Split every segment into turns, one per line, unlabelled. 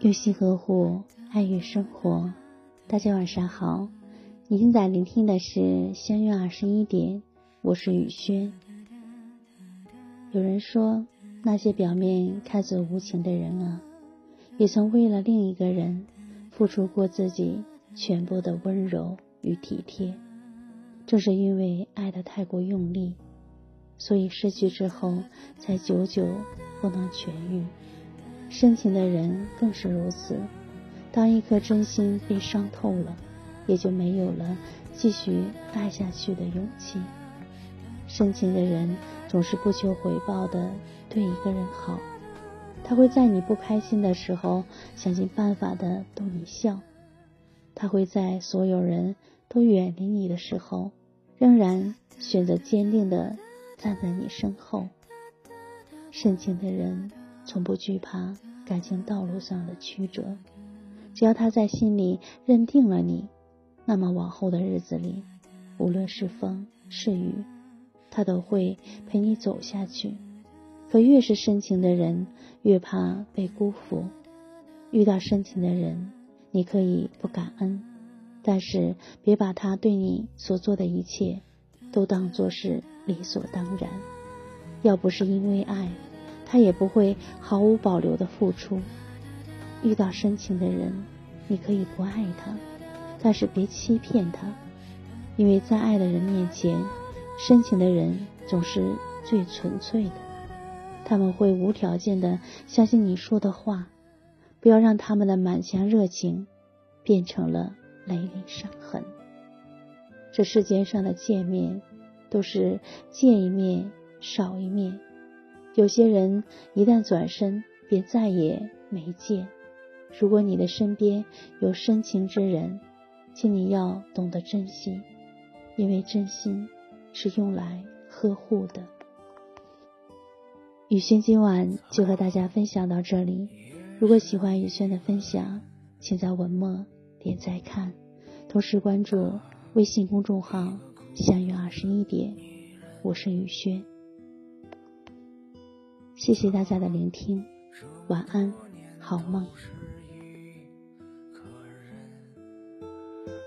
用心呵护，爱与生活。大家晚上好，你现在聆听的是相约二十一点，我是雨轩。有人说，那些表面看似无情的人啊，也曾为了另一个人付出过自己全部的温柔与体贴。正是因为爱的太过用力，所以失去之后才久久不能痊愈。深情的人更是如此，当一颗真心被伤透了，也就没有了继续爱下去的勇气。深情的人总是不求回报的对一个人好，他会在你不开心的时候想尽办法的逗你笑，他会在所有人都远离你的时候，仍然选择坚定的站在你身后。深情的人。从不惧怕感情道路上的曲折，只要他在心里认定了你，那么往后的日子里，无论是风是雨，他都会陪你走下去。可越是深情的人，越怕被辜负。遇到深情的人，你可以不感恩，但是别把他对你所做的一切都当作是理所当然。要不是因为爱。他也不会毫无保留的付出。遇到深情的人，你可以不爱他，但是别欺骗他，因为在爱的人面前，深情的人总是最纯粹的。他们会无条件的相信你说的话，不要让他们的满腔热情变成了累累伤痕。这世间上的见面，都是见一面少一面。有些人一旦转身，便再也没见。如果你的身边有深情之人，请你要懂得珍惜，因为真心是用来呵护的。雨轩今晚就和大家分享到这里。如果喜欢雨轩的分享，请在文末点再看，同时关注微信公众号“相约二十一点”。我是雨轩。谢谢大家的聆听，晚安，好梦。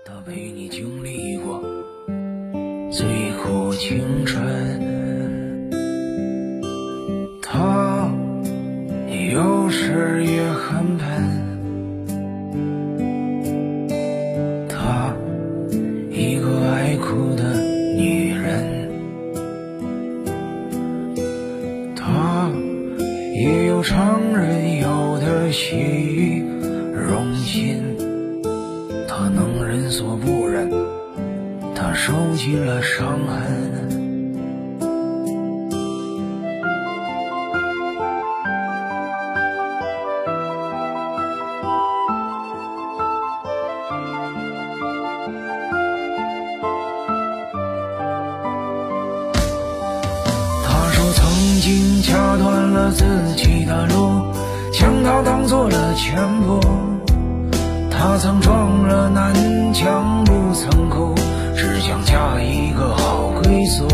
他陪你经历过最苦青春，他有时也常人有的喜容心，他能忍所不忍，他受尽了伤痕。曾经掐断了自己的路，将它当做了全部。他曾撞了南墙不曾哭，只想嫁一个好归宿。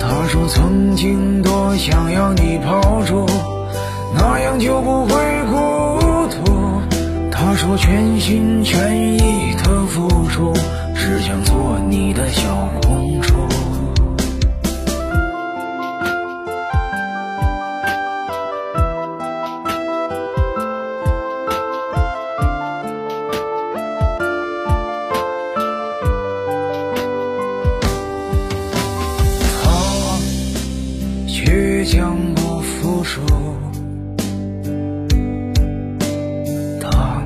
他说曾经多想要你抱住，那样就不会孤独。他说全心全意的付出，只想做你的小公主。将不服输，他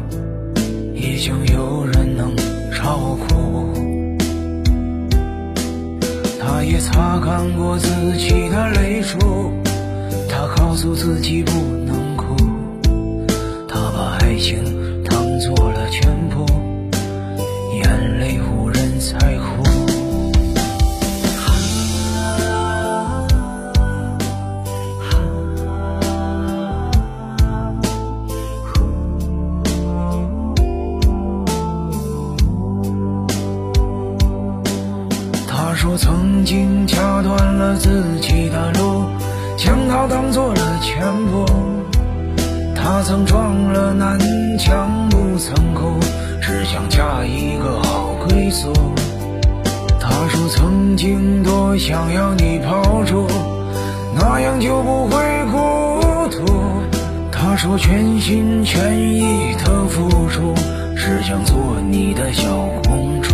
已经有人能照顾，他也擦干过自己的泪珠，他告诉自己不能哭，他把爱情当做了全部，说曾经掐断了自己的路，将它当做了全部。他曾撞了南墙不曾哭，只想嫁一个好归宿。他说曾经多想要你抱住，那样就不会孤独。他说全心全意的付出，只想做你的小公主。